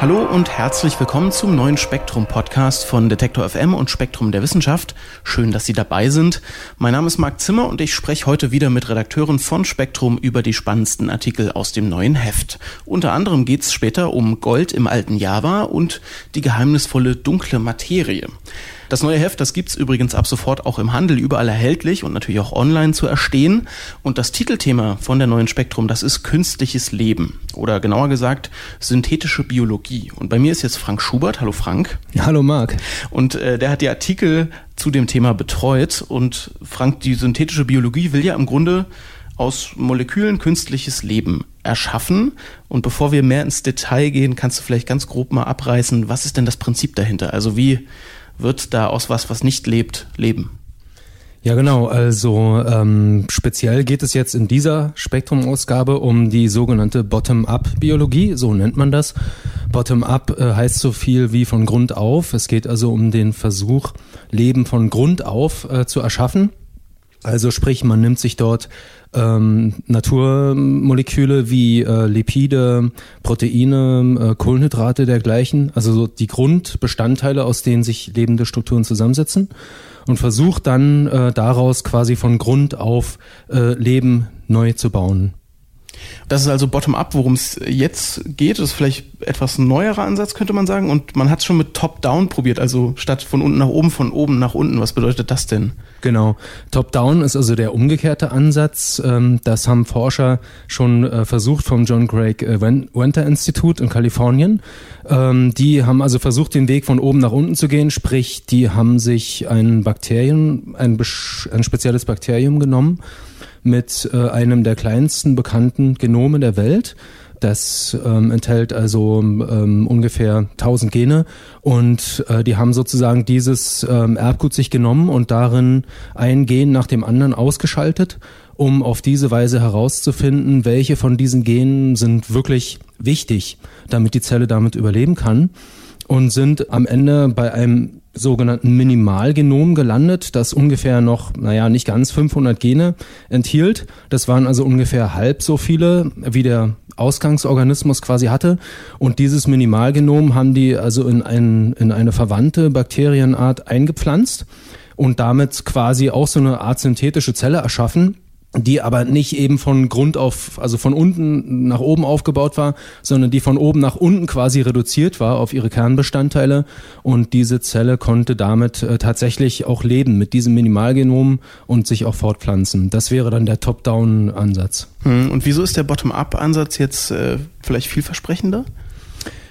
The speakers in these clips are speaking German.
Hallo und herzlich willkommen zum neuen Spektrum Podcast von Detektor FM und Spektrum der Wissenschaft. Schön, dass Sie dabei sind. Mein Name ist Marc Zimmer und ich spreche heute wieder mit Redakteuren von Spektrum über die spannendsten Artikel aus dem neuen Heft. Unter anderem geht es später um Gold im alten Java und die geheimnisvolle dunkle Materie. Das neue Heft, das gibt's übrigens ab sofort auch im Handel überall erhältlich und natürlich auch online zu erstehen. Und das Titelthema von der neuen Spektrum, das ist künstliches Leben oder genauer gesagt synthetische Biologie. Und bei mir ist jetzt Frank Schubert. Hallo Frank. Hallo Marc. Und äh, der hat die Artikel zu dem Thema betreut. Und Frank, die synthetische Biologie will ja im Grunde aus Molekülen künstliches Leben erschaffen. Und bevor wir mehr ins Detail gehen, kannst du vielleicht ganz grob mal abreißen, was ist denn das Prinzip dahinter? Also wie wird da aus was, was nicht lebt, leben? Ja, genau. Also ähm, speziell geht es jetzt in dieser Spektrum-Ausgabe um die sogenannte Bottom-up-Biologie, so nennt man das. Bottom-up äh, heißt so viel wie von Grund auf. Es geht also um den Versuch, Leben von Grund auf äh, zu erschaffen. Also sprich, man nimmt sich dort ähm, Naturmoleküle wie äh, Lipide, Proteine, äh, Kohlenhydrate dergleichen, also so die Grundbestandteile, aus denen sich lebende Strukturen zusammensetzen und versucht dann äh, daraus quasi von Grund auf äh, Leben neu zu bauen. Das ist also bottom-up, worum es jetzt geht. Das ist vielleicht etwas neuerer Ansatz, könnte man sagen. Und man hat es schon mit top-down probiert, also statt von unten nach oben, von oben nach unten. Was bedeutet das denn? Genau. Top-down ist also der umgekehrte Ansatz. Ähm, das haben Forscher schon äh, versucht vom John Craig äh, Winter Institute in Kalifornien. Ähm, die haben also versucht, den Weg von oben nach unten zu gehen. Sprich, die haben sich ein Bakterium, ein, ein spezielles Bakterium genommen mit äh, einem der kleinsten bekannten Genome der Welt. Das ähm, enthält also ähm, ungefähr 1000 Gene und äh, die haben sozusagen dieses ähm, Erbgut sich genommen und darin ein Gen nach dem anderen ausgeschaltet, um auf diese Weise herauszufinden, welche von diesen Genen sind wirklich wichtig, damit die Zelle damit überleben kann und sind am Ende bei einem sogenannten Minimalgenom gelandet, das ungefähr noch, naja, nicht ganz 500 Gene enthielt. Das waren also ungefähr halb so viele, wie der Ausgangsorganismus quasi hatte. Und dieses Minimalgenom haben die also in, ein, in eine verwandte Bakterienart eingepflanzt und damit quasi auch so eine Art synthetische Zelle erschaffen, die aber nicht eben von Grund auf, also von unten nach oben aufgebaut war, sondern die von oben nach unten quasi reduziert war auf ihre Kernbestandteile und diese Zelle konnte damit äh, tatsächlich auch leben mit diesem Minimalgenom und sich auch fortpflanzen. Das wäre dann der Top-Down-Ansatz. Hm, und wieso ist der Bottom-Up-Ansatz jetzt äh, vielleicht vielversprechender?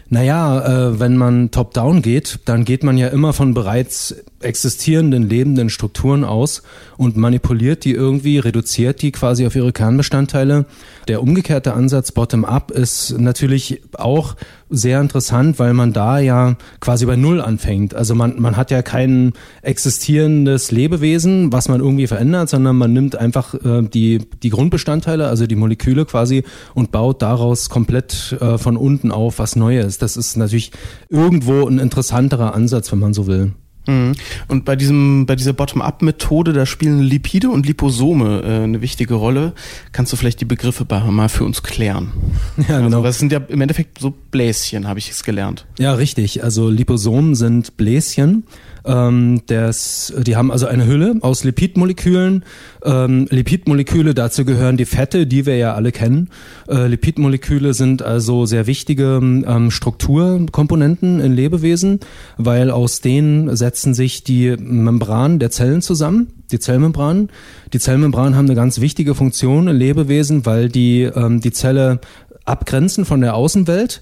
Naja, äh, wenn man top-down geht, dann geht man ja immer von bereits existierenden lebenden Strukturen aus und manipuliert die irgendwie, reduziert die quasi auf ihre Kernbestandteile. Der umgekehrte Ansatz bottom-up ist natürlich auch sehr interessant, weil man da ja quasi bei Null anfängt. Also man, man hat ja kein existierendes Lebewesen, was man irgendwie verändert, sondern man nimmt einfach äh, die, die Grundbestandteile, also die Moleküle quasi und baut daraus komplett äh, von unten auf was Neues. Das ist natürlich irgendwo ein interessanterer Ansatz, wenn man so will. Mhm. Und bei diesem, bei dieser Bottom-up-Methode, da spielen Lipide und Liposome äh, eine wichtige Rolle. Kannst du vielleicht die Begriffe mal für uns klären? Ja, also, genau. Das sind ja im Endeffekt so Bläschen, habe ich es gelernt. Ja, richtig. Also Liposomen sind Bläschen. Ähm, das, die haben also eine Hülle aus Lipidmolekülen. Ähm, Lipidmoleküle, dazu gehören die Fette, die wir ja alle kennen. Äh, Lipidmoleküle sind also sehr wichtige ähm, Strukturkomponenten in Lebewesen, weil aus denen setzen sich die Membranen der Zellen zusammen, die Zellmembranen. Die Zellmembranen haben eine ganz wichtige Funktion in Lebewesen, weil die ähm, die Zelle abgrenzen von der Außenwelt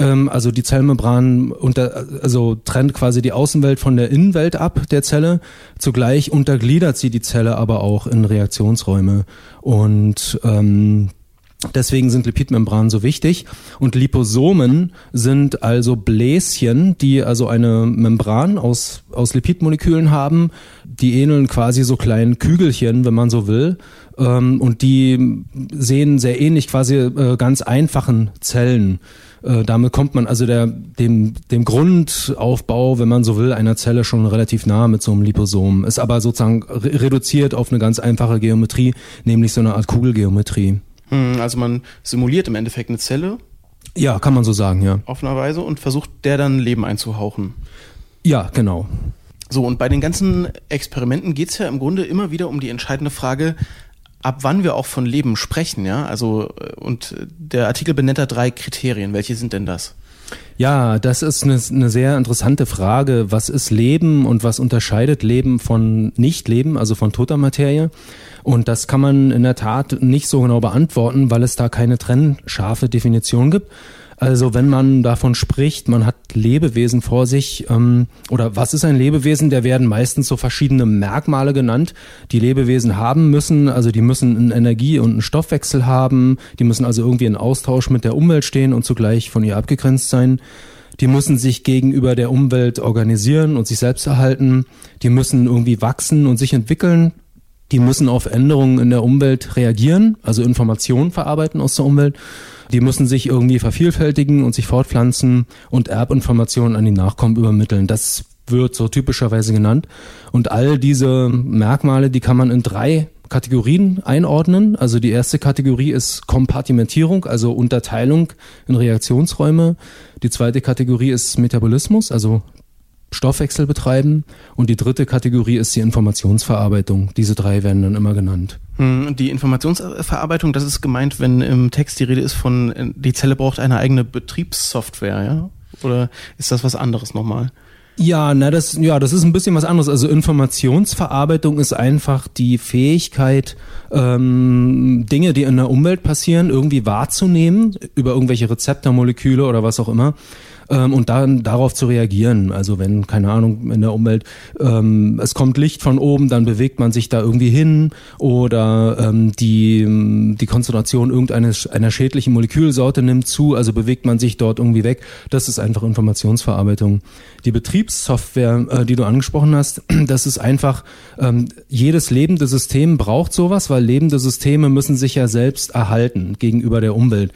also die Zellmembran unter, also trennt quasi die Außenwelt von der Innenwelt ab der Zelle. Zugleich untergliedert sie die Zelle aber auch in Reaktionsräume. Und ähm, Deswegen sind Lipidmembranen so wichtig. Und Liposomen sind also Bläschen, die also eine Membran aus, aus Lipidmolekülen haben. Die ähneln quasi so kleinen Kügelchen, wenn man so will. Ähm, und die sehen sehr ähnlich quasi äh, ganz einfachen Zellen. Äh, damit kommt man also der, dem, dem Grundaufbau, wenn man so will, einer Zelle schon relativ nah mit so einem Liposom. Ist aber sozusagen re reduziert auf eine ganz einfache Geometrie, nämlich so eine Art Kugelgeometrie. Hm, also man simuliert im Endeffekt eine Zelle. Ja, kann man so sagen, ja. Auf eine Weise und versucht der dann Leben einzuhauchen. Ja, genau. So, und bei den ganzen Experimenten geht es ja im Grunde immer wieder um die entscheidende Frage, ab wann wir auch von Leben sprechen, ja? Also, äh, und der Artikel benennt da drei Kriterien. Welche sind denn das? Ja, das ist eine, eine, sehr interessante Frage. Was ist Leben und was unterscheidet Leben von Nicht-Leben, also von toter Materie? Und das kann man in der Tat nicht so genau beantworten, weil es da keine trennscharfe Definition gibt. Also wenn man davon spricht, man hat Lebewesen vor sich, ähm, oder was ist ein Lebewesen? Der werden meistens so verschiedene Merkmale genannt, die Lebewesen haben müssen. Also die müssen einen Energie- und einen Stoffwechsel haben, die müssen also irgendwie in Austausch mit der Umwelt stehen und zugleich von ihr abgegrenzt sein. Die müssen sich gegenüber der Umwelt organisieren und sich selbst erhalten. Die müssen irgendwie wachsen und sich entwickeln. Die müssen auf Änderungen in der Umwelt reagieren, also Informationen verarbeiten aus der Umwelt. Die müssen sich irgendwie vervielfältigen und sich fortpflanzen und Erbinformationen an die Nachkommen übermitteln. Das wird so typischerweise genannt. Und all diese Merkmale, die kann man in drei Kategorien einordnen. Also die erste Kategorie ist Kompartimentierung, also Unterteilung in Reaktionsräume. Die zweite Kategorie ist Metabolismus, also Stoffwechsel betreiben. Und die dritte Kategorie ist die Informationsverarbeitung. Diese drei werden dann immer genannt. Hm, die Informationsverarbeitung, das ist gemeint, wenn im Text die Rede ist von, äh, die Zelle braucht eine eigene Betriebssoftware, ja? Oder ist das was anderes nochmal? Ja, na das ja, das ist ein bisschen was anderes. Also Informationsverarbeitung ist einfach die Fähigkeit, ähm, Dinge, die in der Umwelt passieren, irgendwie wahrzunehmen über irgendwelche Rezeptormoleküle oder was auch immer ähm, und dann darauf zu reagieren. Also wenn, keine Ahnung, in der Umwelt ähm, es kommt Licht von oben, dann bewegt man sich da irgendwie hin oder ähm, die, die Konzentration irgendeines einer schädlichen Molekülsorte nimmt zu, also bewegt man sich dort irgendwie weg. Das ist einfach Informationsverarbeitung. Die Betriebssoftware, äh, die du angesprochen hast, das ist einfach, ähm, jedes lebende System braucht sowas, weil lebende Systeme müssen sich ja selbst erhalten gegenüber der Umwelt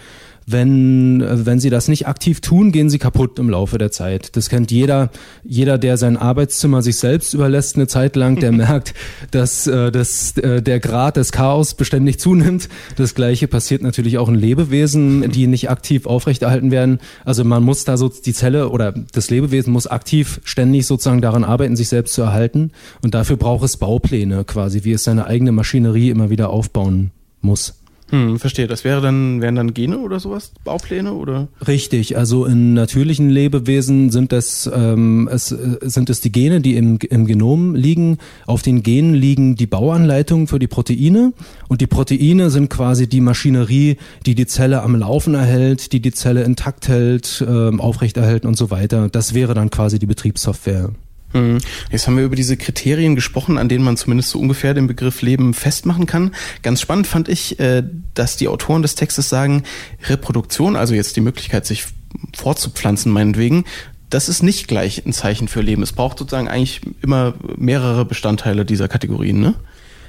wenn, wenn sie das nicht aktiv tun, gehen sie kaputt im Laufe der Zeit. Das kennt jeder, jeder, der sein Arbeitszimmer sich selbst überlässt eine Zeit lang, der merkt, dass, äh, dass äh, der Grad des Chaos beständig zunimmt. Das gleiche passiert natürlich auch in Lebewesen, die nicht aktiv aufrechterhalten werden. Also man muss da so die Zelle oder das Lebewesen muss aktiv ständig sozusagen daran arbeiten, sich selbst zu erhalten. Und dafür braucht es Baupläne quasi, wie es seine eigene Maschinerie immer wieder aufbauen muss. Hm, verstehe. Das wäre dann, wären dann Gene oder sowas? Baupläne oder? Richtig. Also in natürlichen Lebewesen sind das, ähm, es, äh, sind es die Gene, die im, im Genom liegen. Auf den Genen liegen die Bauanleitungen für die Proteine. Und die Proteine sind quasi die Maschinerie, die die Zelle am Laufen erhält, die die Zelle intakt hält, ähm, aufrechterhält und so weiter. Das wäre dann quasi die Betriebssoftware. Hm. Jetzt haben wir über diese Kriterien gesprochen, an denen man zumindest so ungefähr den Begriff Leben festmachen kann. Ganz spannend fand ich, äh, dass die Autoren des Textes sagen, Reproduktion, also jetzt die Möglichkeit, sich fortzupflanzen, meinetwegen, das ist nicht gleich ein Zeichen für Leben. Es braucht sozusagen eigentlich immer mehrere Bestandteile dieser Kategorien, ne?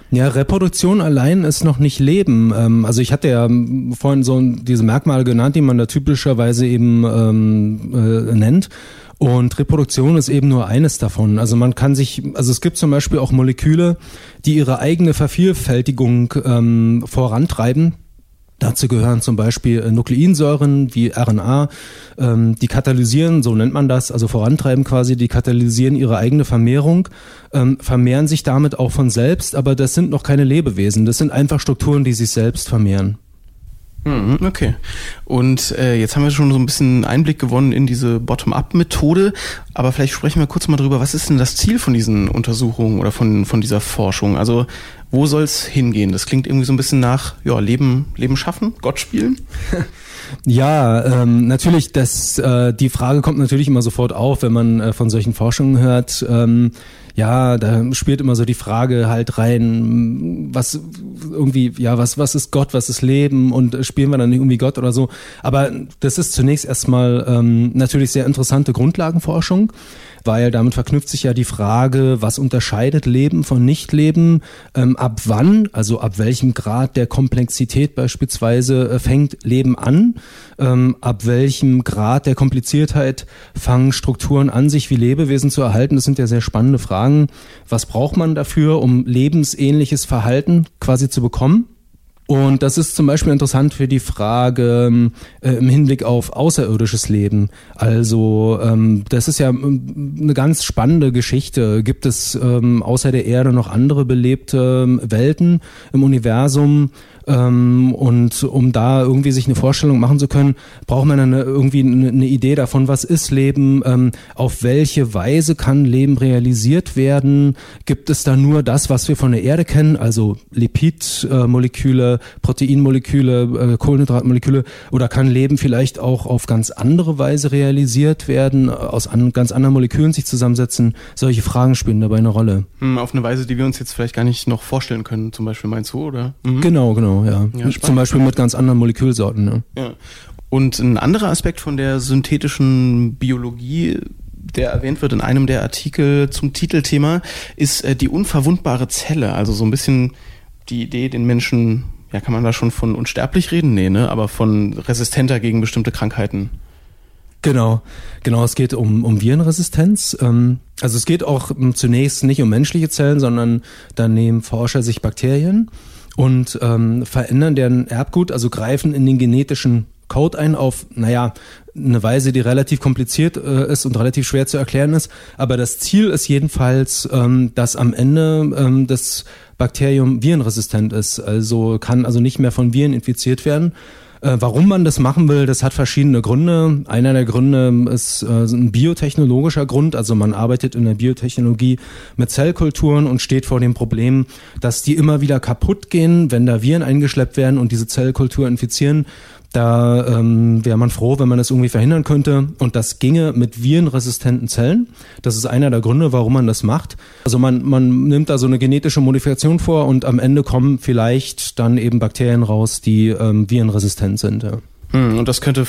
Ja, Reproduktion allein ist noch nicht Leben. Ähm, also ich hatte ja vorhin so diese Merkmale genannt, die man da typischerweise eben ähm, äh, nennt. Und Reproduktion ist eben nur eines davon. Also man kann sich, also es gibt zum Beispiel auch Moleküle, die ihre eigene Vervielfältigung ähm, vorantreiben. Dazu gehören zum Beispiel äh, Nukleinsäuren wie RNA, ähm, die katalysieren, so nennt man das, also vorantreiben quasi, die katalysieren ihre eigene Vermehrung, ähm, vermehren sich damit auch von selbst, aber das sind noch keine Lebewesen, das sind einfach Strukturen, die sich selbst vermehren. Mhm, okay. Und äh, jetzt haben wir schon so ein bisschen Einblick gewonnen in diese Bottom-up-Methode, aber vielleicht sprechen wir kurz mal drüber, was ist denn das Ziel von diesen Untersuchungen oder von, von dieser Forschung? Also wo soll es hingehen? Das klingt irgendwie so ein bisschen nach ja, Leben, Leben schaffen, Gott spielen. Ja, ähm, natürlich, das, äh, die Frage kommt natürlich immer sofort auf, wenn man äh, von solchen Forschungen hört. Ähm, ja, da spielt immer so die Frage halt rein, was irgendwie, ja, was, was ist Gott, was ist Leben und spielen wir dann irgendwie Gott oder so. Aber das ist zunächst erstmal ähm, natürlich sehr interessante Grundlagenforschung weil damit verknüpft sich ja die Frage, was unterscheidet Leben von Nichtleben, ähm, ab wann, also ab welchem Grad der Komplexität beispielsweise äh, fängt Leben an, ähm, ab welchem Grad der Kompliziertheit fangen Strukturen an, sich wie Lebewesen zu erhalten. Das sind ja sehr spannende Fragen. Was braucht man dafür, um lebensähnliches Verhalten quasi zu bekommen? Und das ist zum Beispiel interessant für die Frage ähm, äh, im Hinblick auf außerirdisches Leben. Also ähm, das ist ja ähm, eine ganz spannende Geschichte. Gibt es ähm, außer der Erde noch andere belebte ähm, Welten im Universum? Ähm, und um da irgendwie sich eine Vorstellung machen zu können, braucht man dann irgendwie eine, Idee davon, was ist Leben, ähm, auf welche Weise kann Leben realisiert werden, gibt es da nur das, was wir von der Erde kennen, also Lipidmoleküle, Proteinmoleküle, äh, Kohlenhydratmoleküle, oder kann Leben vielleicht auch auf ganz andere Weise realisiert werden, aus an, ganz anderen Molekülen sich zusammensetzen? Solche Fragen spielen dabei eine Rolle. Hm, auf eine Weise, die wir uns jetzt vielleicht gar nicht noch vorstellen können, zum Beispiel meinst du, oder? Mhm. Genau, genau ja. ja Zum Beispiel mit ganz anderen Molekülsorten. Ne? Ja. Und ein anderer Aspekt von der synthetischen Biologie, der erwähnt wird in einem der Artikel zum Titelthema, ist äh, die unverwundbare Zelle. Also so ein bisschen die Idee, den Menschen, ja, kann man da schon von unsterblich reden? Nee, ne? Aber von resistenter gegen bestimmte Krankheiten. Genau, genau. Es geht um, um Virenresistenz. Ähm, also es geht auch zunächst nicht um menschliche Zellen, sondern dann nehmen Forscher sich Bakterien und ähm, verändern deren Erbgut, also greifen in den genetischen Code ein auf, naja, eine Weise, die relativ kompliziert äh, ist und relativ schwer zu erklären ist. Aber das Ziel ist jedenfalls, ähm, dass am Ende ähm, das Bakterium virenresistent ist, also kann also nicht mehr von Viren infiziert werden. Äh, warum man das machen will, das hat verschiedene Gründe. Einer der Gründe ist äh, ein biotechnologischer Grund. Also man arbeitet in der Biotechnologie mit Zellkulturen und steht vor dem Problem, dass die immer wieder kaputt gehen, wenn da Viren eingeschleppt werden und diese Zellkultur infizieren. Da ähm, wäre man froh, wenn man das irgendwie verhindern könnte. Und das ginge mit virenresistenten Zellen. Das ist einer der Gründe, warum man das macht. Also man, man nimmt da so eine genetische Modifikation vor und am Ende kommen vielleicht dann eben Bakterien raus, die ähm, virenresistent sind. Ja. Hm, und das könnte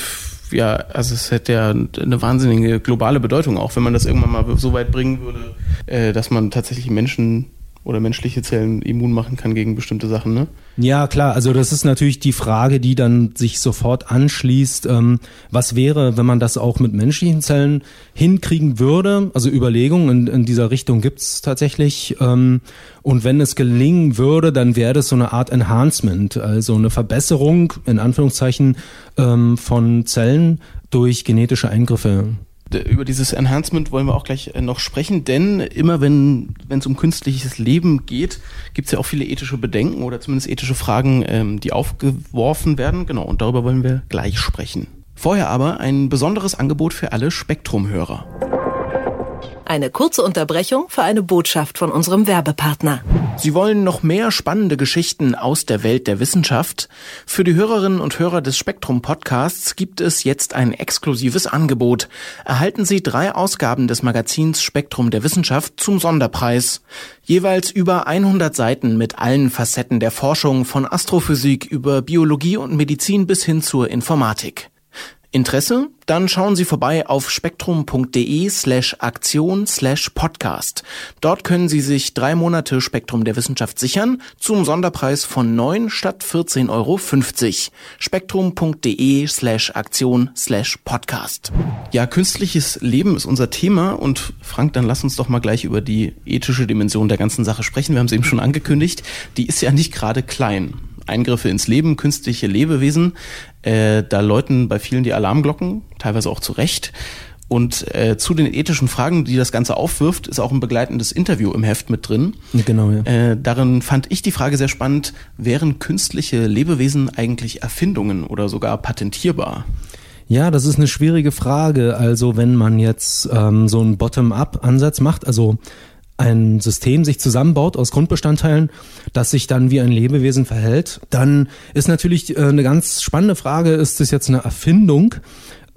ja, also es hätte ja eine wahnsinnige globale Bedeutung, auch wenn man das irgendwann mal so weit bringen würde, äh, dass man tatsächlich Menschen oder menschliche Zellen immun machen kann gegen bestimmte Sachen, ne? Ja, klar. Also das ist natürlich die Frage, die dann sich sofort anschließt. Ähm, was wäre, wenn man das auch mit menschlichen Zellen hinkriegen würde? Also Überlegungen in, in dieser Richtung gibt's tatsächlich. Ähm, und wenn es gelingen würde, dann wäre das so eine Art Enhancement, also eine Verbesserung in Anführungszeichen ähm, von Zellen durch genetische Eingriffe über dieses Enhancement wollen wir auch gleich äh, noch sprechen, denn immer wenn es um künstliches Leben geht, gibt es ja auch viele ethische Bedenken oder zumindest ethische Fragen, ähm, die aufgeworfen werden. Genau, und darüber wollen wir gleich sprechen. Vorher aber ein besonderes Angebot für alle Spektrum-Hörer. Eine kurze Unterbrechung für eine Botschaft von unserem Werbepartner. Sie wollen noch mehr spannende Geschichten aus der Welt der Wissenschaft? Für die Hörerinnen und Hörer des Spektrum Podcasts gibt es jetzt ein exklusives Angebot. Erhalten Sie drei Ausgaben des Magazins Spektrum der Wissenschaft zum Sonderpreis. Jeweils über 100 Seiten mit allen Facetten der Forschung von Astrophysik über Biologie und Medizin bis hin zur Informatik. Interesse? Dann schauen Sie vorbei auf spektrum.de slash Aktion slash Podcast. Dort können Sie sich drei Monate Spektrum der Wissenschaft sichern zum Sonderpreis von 9 statt 14,50 Euro. Spektrum.de slash Aktion slash Podcast. Ja, künstliches Leben ist unser Thema und Frank, dann lass uns doch mal gleich über die ethische Dimension der ganzen Sache sprechen. Wir haben es eben schon angekündigt. Die ist ja nicht gerade klein. Eingriffe ins Leben, künstliche Lebewesen. Äh, da läuten bei vielen die Alarmglocken, teilweise auch zu Recht. Und äh, zu den ethischen Fragen, die das Ganze aufwirft, ist auch ein begleitendes Interview im Heft mit drin. Genau, ja. Äh, darin fand ich die Frage sehr spannend, wären künstliche Lebewesen eigentlich Erfindungen oder sogar patentierbar? Ja, das ist eine schwierige Frage. Also wenn man jetzt ähm, so einen Bottom-up-Ansatz macht, also ein System sich zusammenbaut aus Grundbestandteilen, das sich dann wie ein Lebewesen verhält, dann ist natürlich äh, eine ganz spannende Frage, ist das jetzt eine Erfindung?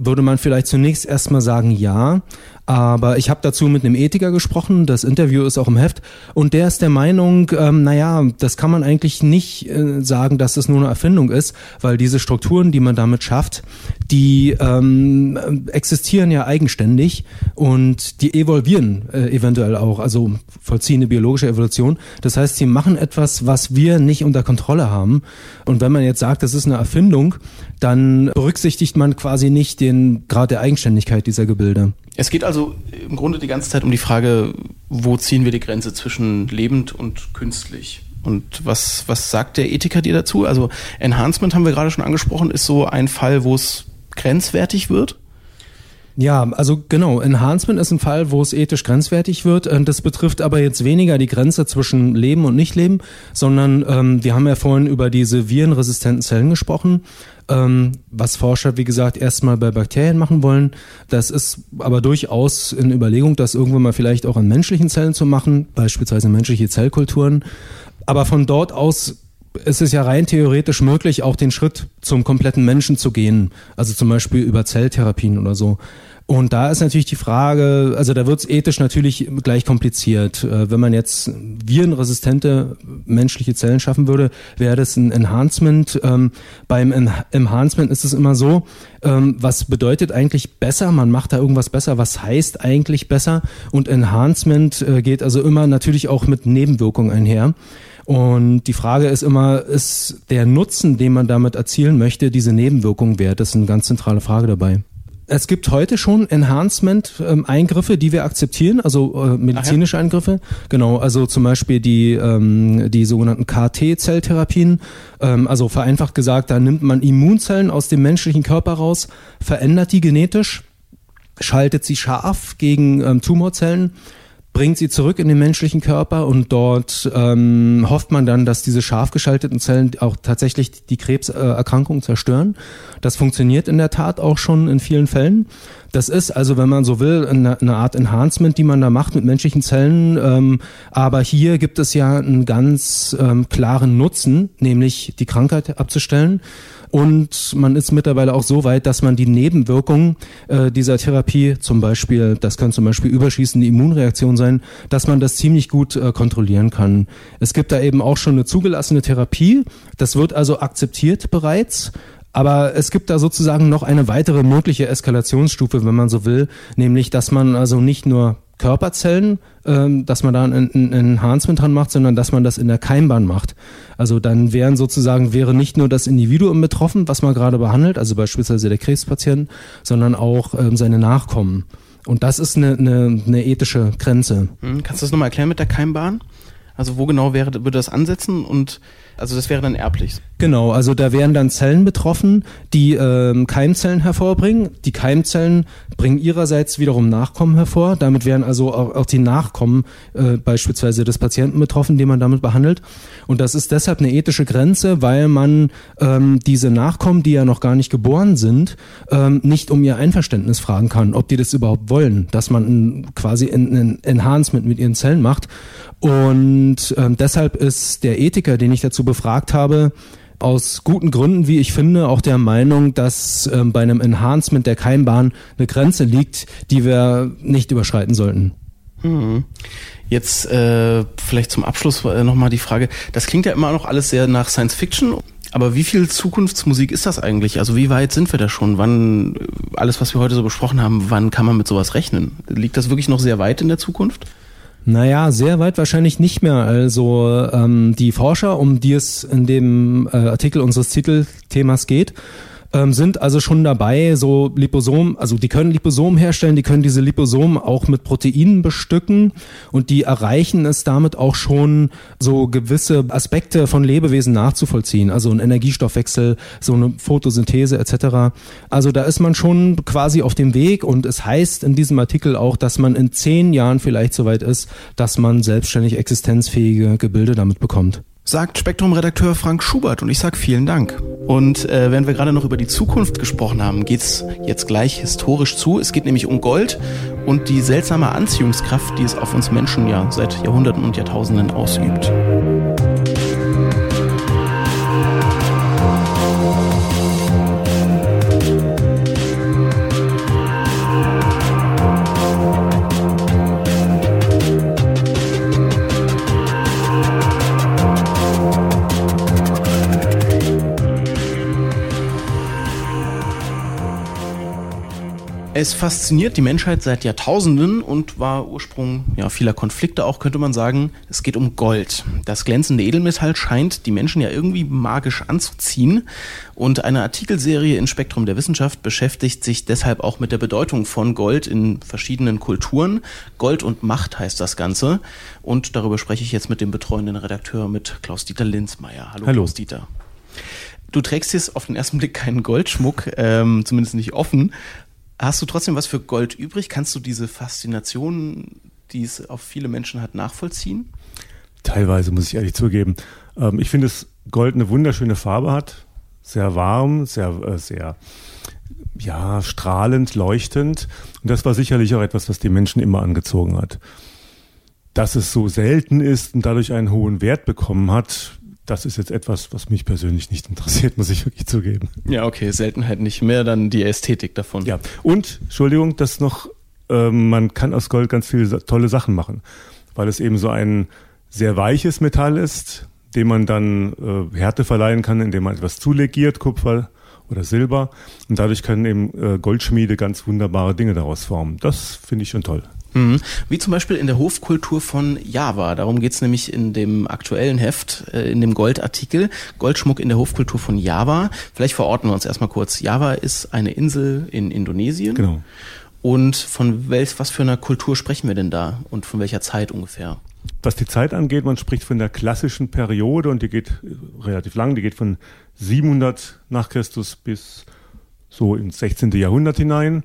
Würde man vielleicht zunächst erstmal sagen, ja. Aber ich habe dazu mit einem Ethiker gesprochen, das Interview ist auch im Heft, und der ist der Meinung, ähm, naja, das kann man eigentlich nicht äh, sagen, dass das nur eine Erfindung ist, weil diese Strukturen, die man damit schafft, die ähm, existieren ja eigenständig und die evolvieren äh, eventuell auch, also vollziehen eine biologische Evolution. Das heißt, sie machen etwas, was wir nicht unter Kontrolle haben. Und wenn man jetzt sagt, das ist eine Erfindung, dann berücksichtigt man quasi nicht den Grad der Eigenständigkeit dieser Gebilde. Es geht also im Grunde die ganze Zeit um die Frage, wo ziehen wir die Grenze zwischen lebend und künstlich? Und was, was sagt der Ethiker dir dazu? Also Enhancement haben wir gerade schon angesprochen, ist so ein Fall, wo es grenzwertig wird? Ja, also genau, Enhancement ist ein Fall, wo es ethisch grenzwertig wird. Das betrifft aber jetzt weniger die Grenze zwischen Leben und Nichtleben, sondern ähm, wir haben ja vorhin über diese virenresistenten Zellen gesprochen, ähm, was Forscher, wie gesagt, erstmal bei Bakterien machen wollen. Das ist aber durchaus in Überlegung, das irgendwann mal vielleicht auch an menschlichen Zellen zu machen, beispielsweise menschliche Zellkulturen. Aber von dort aus es ist ja rein theoretisch möglich, auch den Schritt zum kompletten Menschen zu gehen. Also zum Beispiel über Zelltherapien oder so. Und da ist natürlich die Frage, also da wird es ethisch natürlich gleich kompliziert. Äh, wenn man jetzt virenresistente menschliche Zellen schaffen würde, wäre das ein Enhancement. Ähm, beim Enhancement ist es immer so, ähm, was bedeutet eigentlich besser? Man macht da irgendwas besser. Was heißt eigentlich besser? Und Enhancement äh, geht also immer natürlich auch mit Nebenwirkungen einher. Und die Frage ist immer, ist der Nutzen, den man damit erzielen möchte, diese Nebenwirkung wert? Das ist eine ganz zentrale Frage dabei. Es gibt heute schon Enhancement-Eingriffe, die wir akzeptieren, also äh, medizinische Eingriffe. Genau, also zum Beispiel die, ähm, die sogenannten KT-Zelltherapien. Ähm, also vereinfacht gesagt, da nimmt man Immunzellen aus dem menschlichen Körper raus, verändert die genetisch, schaltet sie scharf gegen ähm, Tumorzellen bringt sie zurück in den menschlichen Körper und dort ähm, hofft man dann, dass diese scharf geschalteten Zellen auch tatsächlich die Krebserkrankung zerstören. Das funktioniert in der Tat auch schon in vielen Fällen. Das ist also, wenn man so will, eine, eine Art Enhancement, die man da macht mit menschlichen Zellen. Ähm, aber hier gibt es ja einen ganz ähm, klaren Nutzen, nämlich die Krankheit abzustellen. Und man ist mittlerweile auch so weit, dass man die Nebenwirkungen äh, dieser Therapie, zum Beispiel, das können zum Beispiel überschießende Immunreaktionen sein, dass man das ziemlich gut äh, kontrollieren kann. Es gibt da eben auch schon eine zugelassene Therapie. Das wird also akzeptiert bereits. Aber es gibt da sozusagen noch eine weitere mögliche Eskalationsstufe, wenn man so will, nämlich dass man also nicht nur Körperzellen, ähm, dass man da ein, ein Enhancement dran macht, sondern dass man das in der Keimbahn macht. Also dann wären sozusagen, wäre nicht nur das Individuum betroffen, was man gerade behandelt, also beispielsweise der Krebspatient, sondern auch ähm, seine Nachkommen. Und das ist eine, eine, eine ethische Grenze. Hm, kannst du das nochmal erklären mit der Keimbahn? Also wo genau wäre, würde das ansetzen und also das wäre dann erblich. Genau, also da wären dann Zellen betroffen, die ähm, Keimzellen hervorbringen. Die Keimzellen bringen ihrerseits wiederum Nachkommen hervor. Damit wären also auch, auch die Nachkommen äh, beispielsweise des Patienten betroffen, den man damit behandelt. Und das ist deshalb eine ethische Grenze, weil man ähm, diese Nachkommen, die ja noch gar nicht geboren sind, ähm, nicht um ihr Einverständnis fragen kann, ob die das überhaupt wollen, dass man ein, quasi ein, ein Enhancement mit ihren Zellen macht. Und ähm, deshalb ist der Ethiker, den ich dazu befragt habe, aus guten Gründen, wie ich finde, auch der Meinung, dass ähm, bei einem Enhancement der Keimbahn eine Grenze liegt, die wir nicht überschreiten sollten. Mhm. Jetzt äh, vielleicht zum Abschluss äh, nochmal die Frage, das klingt ja immer noch alles sehr nach Science Fiction, aber wie viel Zukunftsmusik ist das eigentlich? Also wie weit sind wir da schon? Wann, alles was wir heute so besprochen haben, wann kann man mit sowas rechnen? Liegt das wirklich noch sehr weit in der Zukunft? Naja, sehr weit wahrscheinlich nicht mehr. Also ähm, die Forscher, um die es in dem äh, Artikel unseres Titelthemas geht, ähm, sind also schon dabei, so Liposom, also die können Liposomen herstellen, die können diese Liposomen auch mit Proteinen bestücken und die erreichen es damit auch schon, so gewisse Aspekte von Lebewesen nachzuvollziehen, also ein Energiestoffwechsel, so eine Photosynthese etc. Also da ist man schon quasi auf dem Weg und es heißt in diesem Artikel auch, dass man in zehn Jahren vielleicht soweit ist, dass man selbstständig existenzfähige Gebilde damit bekommt sagt Spektrum-Redakteur Frank Schubert und ich sage vielen Dank. Und äh, während wir gerade noch über die Zukunft gesprochen haben, geht's jetzt gleich historisch zu. Es geht nämlich um Gold und die seltsame Anziehungskraft, die es auf uns Menschen ja seit Jahrhunderten und Jahrtausenden ausübt. Es fasziniert die Menschheit seit Jahrtausenden und war Ursprung ja, vieler Konflikte auch, könnte man sagen. Es geht um Gold. Das glänzende Edelmetall scheint die Menschen ja irgendwie magisch anzuziehen. Und eine Artikelserie in Spektrum der Wissenschaft beschäftigt sich deshalb auch mit der Bedeutung von Gold in verschiedenen Kulturen. Gold und Macht heißt das Ganze. Und darüber spreche ich jetzt mit dem betreuenden Redakteur, mit Klaus-Dieter Linzmeier. Hallo, Hallo. Klaus-Dieter. Du trägst jetzt auf den ersten Blick keinen Goldschmuck, ähm, zumindest nicht offen. Hast du trotzdem was für Gold übrig? Kannst du diese Faszination, die es auf viele Menschen hat, nachvollziehen? Teilweise, muss ich ehrlich zugeben. Ähm, ich finde, dass Gold eine wunderschöne Farbe hat. Sehr warm, sehr, äh, sehr, ja, strahlend, leuchtend. Und das war sicherlich auch etwas, was die Menschen immer angezogen hat. Dass es so selten ist und dadurch einen hohen Wert bekommen hat, das ist jetzt etwas, was mich persönlich nicht interessiert, muss ich wirklich zugeben. Ja, okay, Seltenheit nicht mehr, dann die Ästhetik davon. Ja, und, Entschuldigung, das noch, äh, man kann aus Gold ganz viele tolle Sachen machen, weil es eben so ein sehr weiches Metall ist, dem man dann äh, Härte verleihen kann, indem man etwas zulegiert, Kupfer oder Silber. Und dadurch können eben äh, Goldschmiede ganz wunderbare Dinge daraus formen. Das finde ich schon toll. Mhm. Wie zum Beispiel in der Hofkultur von Java. Darum geht's nämlich in dem aktuellen Heft, äh, in dem Goldartikel. Goldschmuck in der Hofkultur von Java. Vielleicht verorten wir uns erstmal kurz. Java ist eine Insel in Indonesien. Genau. Und von welch, was für einer Kultur sprechen wir denn da und von welcher Zeit ungefähr? Was die Zeit angeht, man spricht von der klassischen Periode und die geht äh, relativ lang, die geht von 700 nach Christus bis so ins 16. Jahrhundert hinein.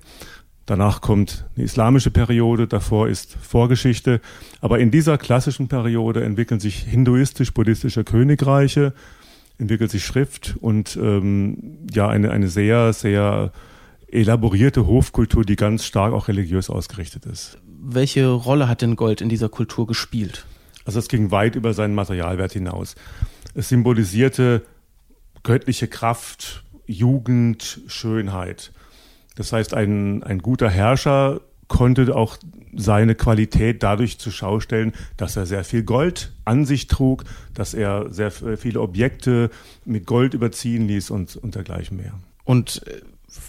Danach kommt eine islamische Periode, davor ist Vorgeschichte. Aber in dieser klassischen Periode entwickeln sich hinduistisch-buddhistische Königreiche, entwickelt sich Schrift und ähm, ja eine, eine sehr, sehr elaborierte Hofkultur, die ganz stark auch religiös ausgerichtet ist. Welche Rolle hat denn Gold in dieser Kultur gespielt? Also es ging weit über seinen Materialwert hinaus. Es symbolisierte göttliche Kraft, Jugend, Schönheit. Das heißt, ein, ein guter Herrscher konnte auch seine Qualität dadurch zur Schau stellen, dass er sehr viel Gold an sich trug, dass er sehr viele Objekte mit Gold überziehen ließ und, und dergleichen mehr. Und äh,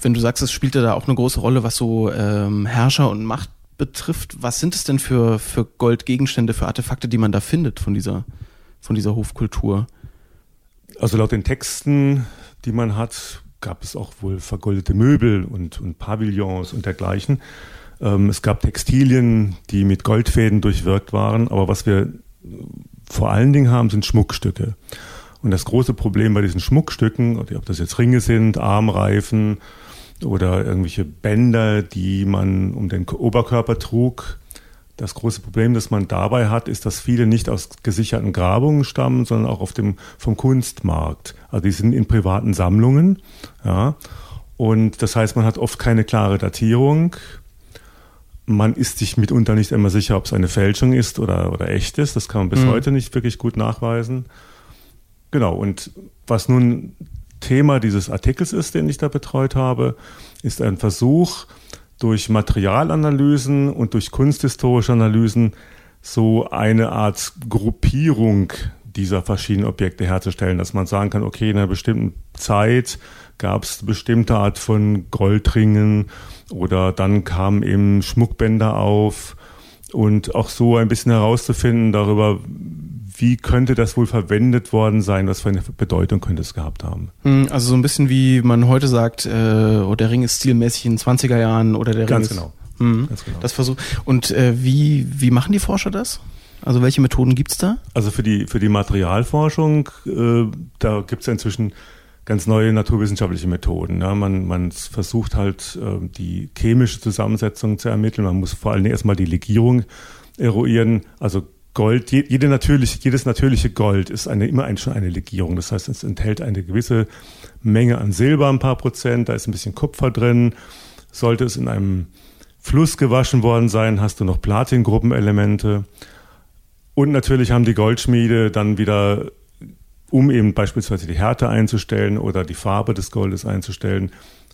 wenn du sagst, es spielte da auch eine große Rolle, was so ähm, Herrscher und Macht betrifft, was sind es denn für, für Goldgegenstände, für Artefakte, die man da findet von dieser, von dieser Hofkultur? Also laut den Texten, die man hat, gab es auch wohl vergoldete Möbel und, und Pavillons und dergleichen. Ähm, es gab Textilien, die mit Goldfäden durchwirkt waren, aber was wir vor allen Dingen haben, sind Schmuckstücke. Und das große Problem bei diesen Schmuckstücken, ob das jetzt Ringe sind, Armreifen oder irgendwelche Bänder, die man um den Oberkörper trug, das große Problem, das man dabei hat, ist, dass viele nicht aus gesicherten Grabungen stammen, sondern auch auf dem, vom Kunstmarkt. Also die sind in privaten Sammlungen. Ja. Und das heißt, man hat oft keine klare Datierung. Man ist sich mitunter nicht immer sicher, ob es eine Fälschung ist oder, oder echt ist. Das kann man bis mhm. heute nicht wirklich gut nachweisen. Genau. Und was nun Thema dieses Artikels ist, den ich da betreut habe, ist ein Versuch, durch Materialanalysen und durch kunsthistorische Analysen so eine Art Gruppierung dieser verschiedenen Objekte herzustellen, dass man sagen kann, okay, in einer bestimmten Zeit gab es bestimmte Art von Goldringen oder dann kamen eben Schmuckbänder auf. Und auch so ein bisschen herauszufinden darüber, wie könnte das wohl verwendet worden sein? Was für eine Bedeutung könnte es gehabt haben? Hm, also so ein bisschen wie man heute sagt, äh, oh, der Ring ist stilmäßig in den 20er Jahren oder der Ganz Ring genau. Ist, hm, Ganz genau. Das Versuch. Und äh, wie, wie machen die Forscher das? Also welche Methoden gibt's da? Also für die, für die Materialforschung, äh, da gibt's ja inzwischen ganz neue naturwissenschaftliche Methoden. Ja, man, man versucht halt äh, die chemische Zusammensetzung zu ermitteln. Man muss vor allem erstmal die Legierung eruieren. Also Gold, jede natürliche, jedes natürliche Gold ist eine, immer ein, schon eine Legierung. Das heißt, es enthält eine gewisse Menge an Silber, ein paar Prozent, da ist ein bisschen Kupfer drin. Sollte es in einem Fluss gewaschen worden sein, hast du noch Platingruppenelemente. Und natürlich haben die Goldschmiede dann wieder, um eben beispielsweise die Härte einzustellen oder die Farbe des Goldes einzustellen,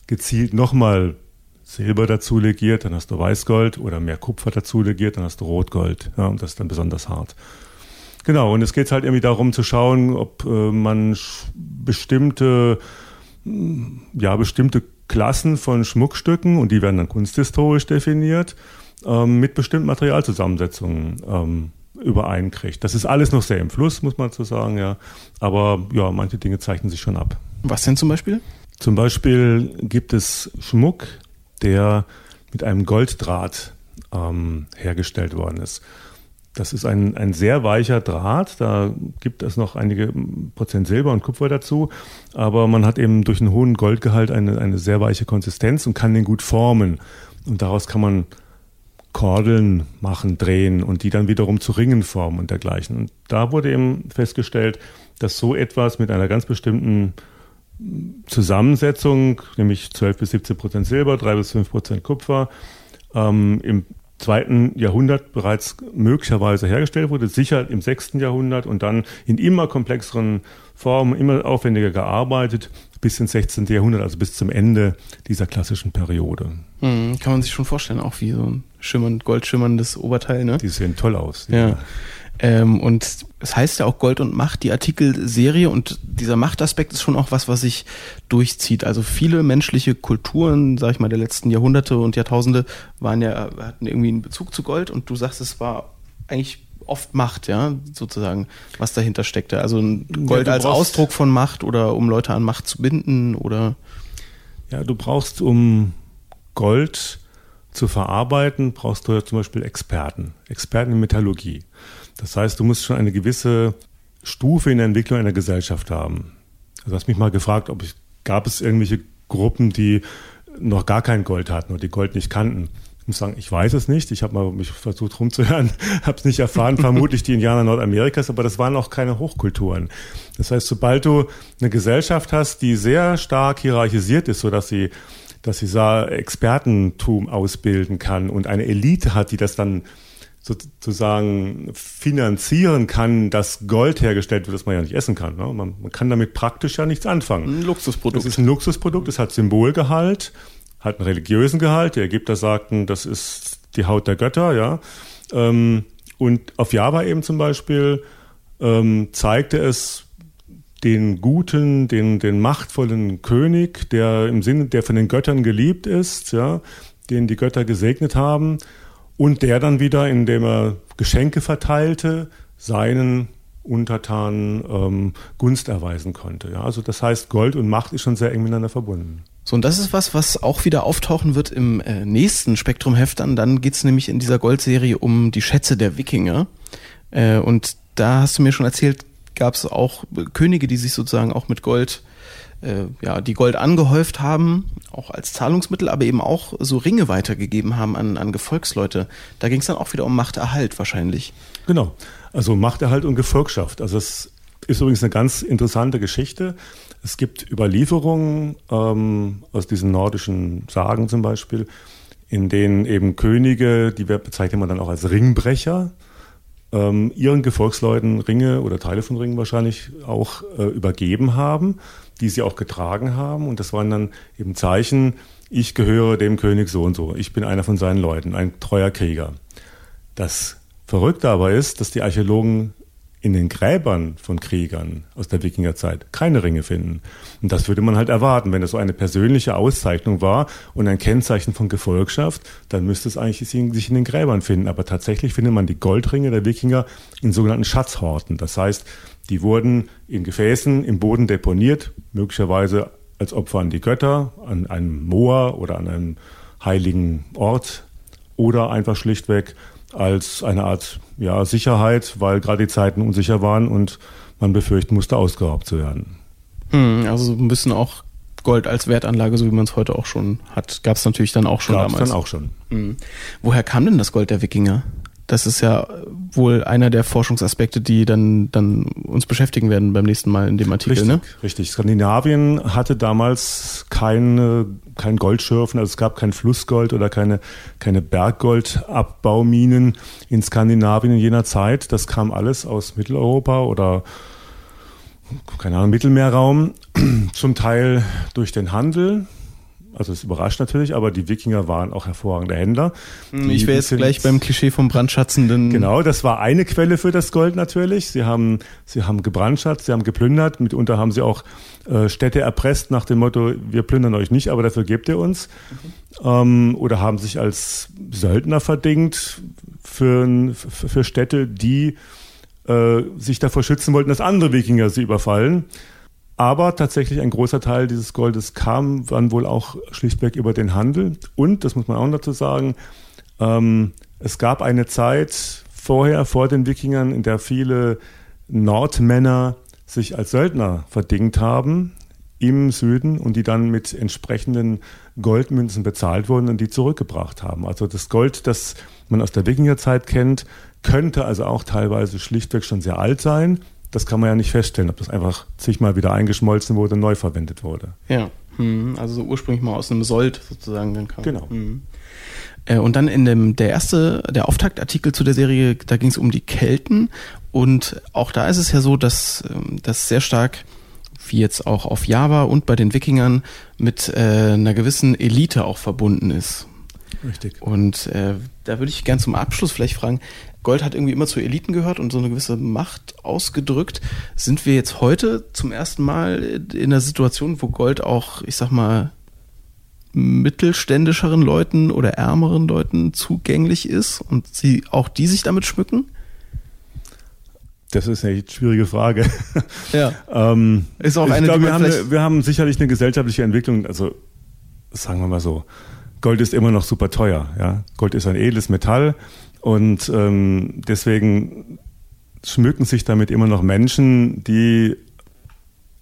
gezielt nochmal Silber dazu legiert, dann hast du Weißgold oder mehr Kupfer dazu legiert, dann hast du Rotgold. Ja, und das ist dann besonders hart. Genau, und es geht halt irgendwie darum zu schauen, ob äh, man bestimmte, ja, bestimmte Klassen von Schmuckstücken und die werden dann kunsthistorisch definiert, ähm, mit bestimmten Materialzusammensetzungen ähm, übereinkriegt. Das ist alles noch sehr im Fluss, muss man so sagen, ja. Aber ja, manche Dinge zeichnen sich schon ab. Was denn zum Beispiel? Zum Beispiel gibt es Schmuck, der mit einem Golddraht ähm, hergestellt worden ist. Das ist ein, ein sehr weicher Draht, da gibt es noch einige Prozent Silber und Kupfer dazu, aber man hat eben durch einen hohen Goldgehalt eine, eine sehr weiche Konsistenz und kann den gut formen. Und daraus kann man Kordeln machen, drehen und die dann wiederum zu Ringen formen und dergleichen. Und da wurde eben festgestellt, dass so etwas mit einer ganz bestimmten Zusammensetzung, nämlich 12 bis 17 Prozent Silber, 3 bis 5 Prozent Kupfer, ähm, im zweiten Jahrhundert bereits möglicherweise hergestellt wurde, sicher im sechsten Jahrhundert und dann in immer komplexeren Formen, immer aufwendiger gearbeitet, bis ins 16. Jahrhundert, also bis zum Ende dieser klassischen Periode. Mhm, kann man sich schon vorstellen, auch wie so ein schimmernd, goldschimmerndes Oberteil, ne? Die sehen toll aus. Ja. Ähm, und es heißt ja auch Gold und Macht, die Artikelserie und dieser Machtaspekt ist schon auch was, was sich durchzieht. Also viele menschliche Kulturen, sag ich mal, der letzten Jahrhunderte und Jahrtausende waren ja, hatten irgendwie einen Bezug zu Gold und du sagst, es war eigentlich oft Macht, ja, sozusagen, was dahinter steckte. Also Gold ja, als Ausdruck von Macht oder um Leute an Macht zu binden oder. Ja, du brauchst, um Gold zu verarbeiten, brauchst du ja zum Beispiel Experten, Experten in Metallurgie. Das heißt, du musst schon eine gewisse Stufe in der Entwicklung einer Gesellschaft haben. Also du hast mich mal gefragt, ob ich, gab es irgendwelche Gruppen, die noch gar kein Gold hatten oder die Gold nicht kannten. Ich muss sagen, ich weiß es nicht. Ich habe mal mich versucht rumzuhören, habe es nicht erfahren. Vermutlich die Indianer Nordamerikas, aber das waren auch keine Hochkulturen. Das heißt, sobald du eine Gesellschaft hast, die sehr stark hierarchisiert ist, so dass sie dass sie Expertentum ausbilden kann und eine Elite hat, die das dann sozusagen finanzieren kann, dass Gold hergestellt wird, das man ja nicht essen kann. Ne? Man, man, kann damit praktisch ja nichts anfangen. Ein Luxusprodukt. Es ist ein Luxusprodukt, es hat Symbolgehalt, hat einen religiösen Gehalt. Die Ägypter sagten, das ist die Haut der Götter, ja. Ähm, und auf Java eben zum Beispiel ähm, zeigte es den guten, den, den machtvollen König, der im Sinne, der von den Göttern geliebt ist, ja, den die Götter gesegnet haben, und der dann wieder, indem er Geschenke verteilte, seinen Untertanen ähm, Gunst erweisen konnte. Ja, also das heißt, Gold und Macht ist schon sehr eng miteinander verbunden. So, und das ist was, was auch wieder auftauchen wird im äh, nächsten Spektrumheft. Dann, dann geht es nämlich in dieser Goldserie um die Schätze der Wikinger. Äh, und da hast du mir schon erzählt, gab es auch Könige, die sich sozusagen auch mit Gold äh, ja, die Gold angehäuft haben, auch als Zahlungsmittel, aber eben auch so Ringe weitergegeben haben an, an Gefolgsleute. Da ging es dann auch wieder um Machterhalt wahrscheinlich. Genau, also Machterhalt und Gefolgschaft. Also es ist übrigens eine ganz interessante Geschichte. Es gibt Überlieferungen ähm, aus diesen nordischen Sagen zum Beispiel, in denen eben Könige, die bezeichnet man dann auch als Ringbrecher, ähm, ihren Gefolgsleuten Ringe oder Teile von Ringen wahrscheinlich auch äh, übergeben haben die sie auch getragen haben. Und das waren dann eben Zeichen, ich gehöre dem König so und so. Ich bin einer von seinen Leuten, ein treuer Krieger. Das Verrückte aber ist, dass die Archäologen in den Gräbern von Kriegern aus der Wikingerzeit keine Ringe finden. Und das würde man halt erwarten. Wenn das so eine persönliche Auszeichnung war und ein Kennzeichen von Gefolgschaft, dann müsste es eigentlich sich in den Gräbern finden. Aber tatsächlich findet man die Goldringe der Wikinger in sogenannten Schatzhorten. Das heißt, die wurden in Gefäßen im Boden deponiert, möglicherweise als Opfer an die Götter, an einem Moor oder an einem heiligen Ort oder einfach schlichtweg als eine Art ja, Sicherheit, weil gerade die Zeiten unsicher waren und man befürchten musste, ausgeraubt zu werden. Hm, also ein bisschen auch Gold als Wertanlage, so wie man es heute auch schon hat, gab es natürlich dann auch schon Gab's damals. dann auch schon. Hm. Woher kam denn das Gold der Wikinger? Das ist ja wohl einer der Forschungsaspekte, die dann, dann uns beschäftigen werden beim nächsten Mal in dem Artikel. Richtig, ne? richtig. Skandinavien hatte damals keine, kein Goldschürfen, also es gab kein Flussgold oder keine, keine Berggoldabbauminien in Skandinavien in jener Zeit. Das kam alles aus Mitteleuropa oder keine Ahnung, Mittelmeerraum, zum Teil durch den Handel Also es überrascht natürlich, aber die Wikinger waren auch hervorragende Händler. Hm, ich wäre jetzt gleich beim Klischee vom Brandschatzenden. Genau, das war eine Quelle für das Gold natürlich. Sie haben, sie haben gebrandschatzt, sie haben geplündert. Mitunter haben sie auch äh, Städte erpresst nach dem Motto, wir plündern euch nicht, aber dafür gebt ihr uns. Mhm. Ähm, oder haben sich als Söldner verdingt für, für Städte, die äh, sich davor schützen wollten, dass andere Wikinger sie überfallen. Aber tatsächlich ein großer Teil dieses Goldes kam dann wohl auch schlichtweg über den Handel. Und, das muss man auch dazu sagen, ähm, es gab eine Zeit vorher, vor den Wikingern, in der viele Nordmänner sich als Söldner verdingt haben im Süden und die dann mit entsprechenden Goldmünzen bezahlt wurden und die zurückgebracht haben. Also das Gold, das man aus der Wikingerzeit kennt, könnte also auch teilweise schlichtweg schon sehr alt sein das kann man ja nicht feststellen, ob das einfach zigmal wieder eingeschmolzen wurde und neu verwendet wurde. Ja, hm. also so ursprünglich mal aus einem Sold sozusagen dann kam. Genau. Hm. Äh, und dann in dem, der erste, der Auftaktartikel zu der Serie, da ging es um die Kelten. Und auch da ist es ja so, dass ähm, das sehr stark, wie jetzt auch auf Java und bei den Wikingern, mit äh, einer gewissen Elite auch verbunden ist. Richtig. Und äh, da würde ich gern zum Abschluss vielleicht fragen, Gold hat irgendwie immer zu Eliten gehört und so eine gewisse Macht ausgedrückt. Sind wir jetzt heute zum ersten Mal in einer Situation, wo Gold auch, ich sag mal, mittelständischeren Leuten oder ärmeren Leuten zugänglich ist und sie auch die sich damit schmücken? Das ist eine schwierige Frage. Ja. ähm, ist auch eine, ich glaube, wir haben, wir haben sicherlich eine gesellschaftliche Entwicklung, also sagen wir mal so, Gold ist immer noch super teuer. Ja? Gold ist ein edles Metall und ähm, deswegen schmücken sich damit immer noch Menschen, die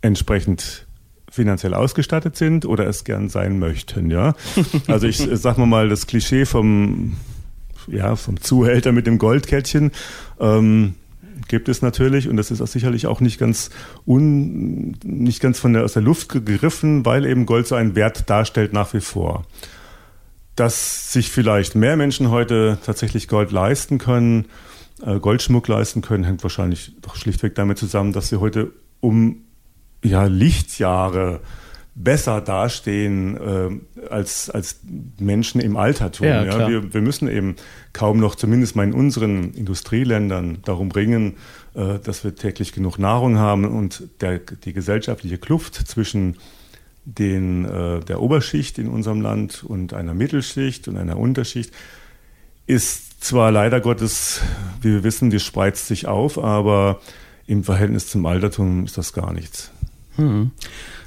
entsprechend finanziell ausgestattet sind oder es gern sein möchten, ja. Also ich sag mal mal das Klischee vom, ja, vom Zuhälter mit dem Goldkettchen, ähm, gibt es natürlich und das ist auch sicherlich auch nicht ganz un, nicht ganz von der, aus der Luft gegriffen, weil eben Gold so einen Wert darstellt nach wie vor. Dass sich vielleicht mehr Menschen heute tatsächlich Gold leisten können, äh, Goldschmuck leisten können, hängt wahrscheinlich doch schlichtweg damit zusammen, dass sie heute um ja, Lichtjahre besser dastehen äh, als, als Menschen im Altertum. Ja, ja. Wir, wir müssen eben kaum noch, zumindest mal in unseren Industrieländern, darum ringen, äh, dass wir täglich genug Nahrung haben und der, die gesellschaftliche Kluft zwischen den, äh, der Oberschicht in unserem Land und einer Mittelschicht und einer Unterschicht ist zwar leider Gottes, wie wir wissen, die spreizt sich auf, aber im Verhältnis zum Altertum ist das gar nichts. Hm.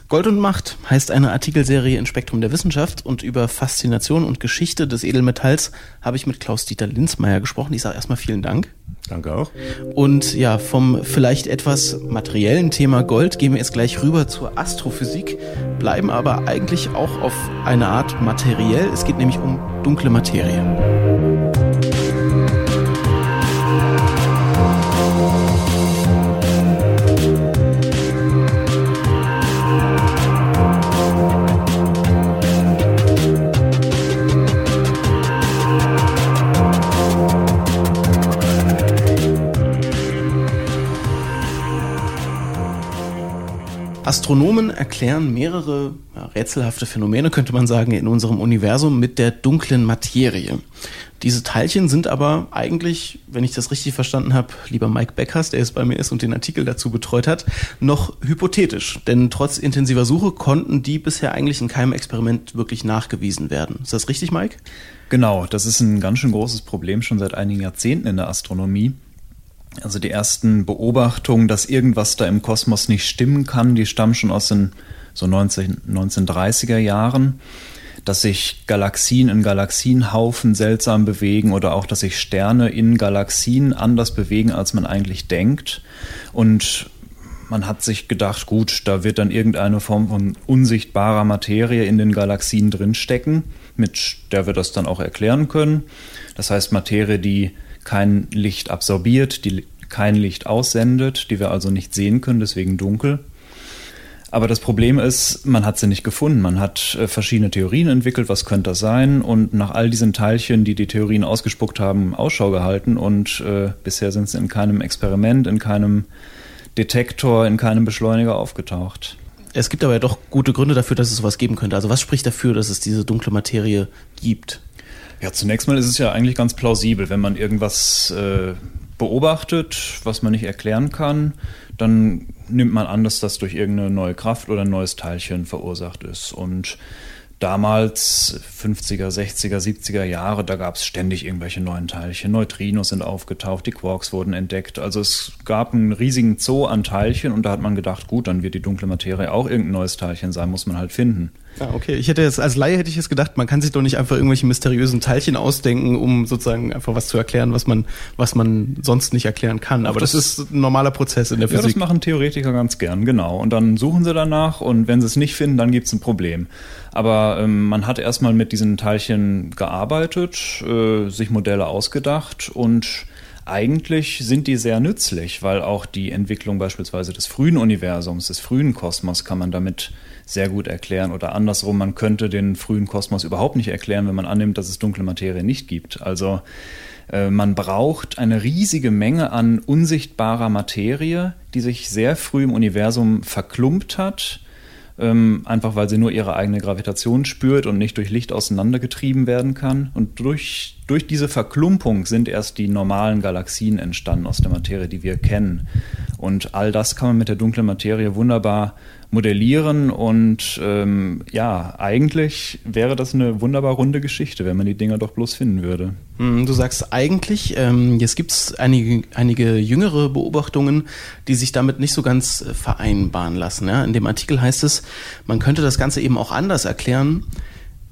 Gold und Macht heißt eine Artikelserie in Spektrum der Wissenschaft und über Faszination und Geschichte des Edelmetalls habe ich mit Klaus-Dieter Linzmeier gesprochen. Ich sage erstmal vielen Dank. Danke auch. Und ja, vom vielleicht etwas materiellen Thema Gold gehen wir jetzt gleich rüber zur Astrophysik, bleiben aber eigentlich auch auf eine Art materiell. Es geht nämlich um dunkle Materie. Astronomen erklären mehrere ja, rätselhafte Phänomene, könnte man sagen, in unserem Universum mit der dunklen Materie. Diese Teilchen sind aber eigentlich, wenn ich das richtig verstanden habe, lieber Mike Beckers, der jetzt bei mir ist und den Artikel dazu betreut hat, noch hypothetisch. Denn trotz intensiver Suche konnten die bisher eigentlich in keinem Experiment wirklich nachgewiesen werden. Ist das richtig, Mike? Genau, das ist ein ganz schön großes Problem schon seit einigen Jahrzehnten in der Astronomie. Also die ersten Beobachtungen, dass irgendwas da im Kosmos nicht stimmen kann, die stammen schon aus den so 19, 1930er Jahren, dass sich Galaxien in Galaxienhaufen seltsam bewegen oder auch, dass sich Sterne in Galaxien anders bewegen, als man eigentlich denkt. Und man hat sich gedacht, gut, da wird dann irgendeine Form von unsichtbarer Materie in den Galaxien drinstecken, mit der wir das dann auch erklären können. Das heißt Materie, die kein Licht absorbiert, die kein Licht aussendet, die wir also nicht sehen können, deswegen dunkel. Aber das Problem ist, man hat sie nicht gefunden. Man hat äh, verschiedene Theorien entwickelt, was könnte das sein? Und nach all diesen Teilchen, die die Theorien ausgespuckt haben, Ausschau gehalten. Und äh, bisher sind sie in keinem Experiment, in keinem Detektor, in keinem Beschleuniger aufgetaucht. Es gibt aber ja doch gute Gründe dafür, dass es sowas geben könnte. Also was spricht dafür, dass es diese dunkle Materie gibt? Ja, zunächst mal ist es ja eigentlich ganz plausibel, wenn man irgendwas äh, beobachtet, was man nicht erklären kann, dann nimmt man an, dass das durch irgendeine neue Kraft oder ein neues Teilchen verursacht ist. Und damals, 50er, 60er, 70er Jahre, da gab es ständig irgendwelche neuen Teilchen. Neutrinos sind aufgetaucht, die Quarks wurden entdeckt. Also es gab einen riesigen Zoo an Teilchen und da hat man gedacht, gut, dann wird die dunkle Materie auch irgendein neues Teilchen sein, muss man halt finden. Ja, okay. Ich hätte jetzt, als Laie hätte ich jetzt gedacht, man kann sich doch nicht einfach irgendwelche mysteriösen Teilchen ausdenken, um sozusagen einfach was zu erklären, was man, was man sonst nicht erklären kann. Aber das, das, ist ein normaler Prozess in der Physik. Ja, das machen Theoretiker ganz gern, genau. Und dann suchen sie danach und wenn sie es nicht finden, dann gibt es ein Problem. Aber ähm, man hat erstmal mit diesen Teilchen gearbeitet, äh, sich Modelle ausgedacht und eigentlich sind die sehr nützlich, weil auch die Entwicklung beispielsweise des frühen Universums, des frühen Kosmos kann man damit sehr gut erklären. Oder andersrum, man könnte den frühen Kosmos überhaupt nicht erklären, wenn man annimmt, dass es dunkle Materie nicht gibt. Also äh, man braucht eine riesige Menge an unsichtbarer Materie, die sich sehr früh im Universum verklumpt hat, ähm, einfach weil sie nur ihre eigene Gravitation spürt und nicht durch Licht auseinandergetrieben werden kann. Und durch, durch diese Verklumpung sind erst die normalen Galaxien entstanden aus der Materie, die wir kennen. Und all das kann man mit der dunklen Materie wunderbar modellieren und ähm, ja, eigentlich wäre das eine wunderbar runde Geschichte, wenn man die Dinger doch bloß finden würde. Hm, du sagst eigentlich, ähm, jetzt gibt es einige, einige jüngere Beobachtungen, die sich damit nicht so ganz äh, vereinbaren lassen. Ja? In dem Artikel heißt es, man könnte das Ganze eben auch anders erklären.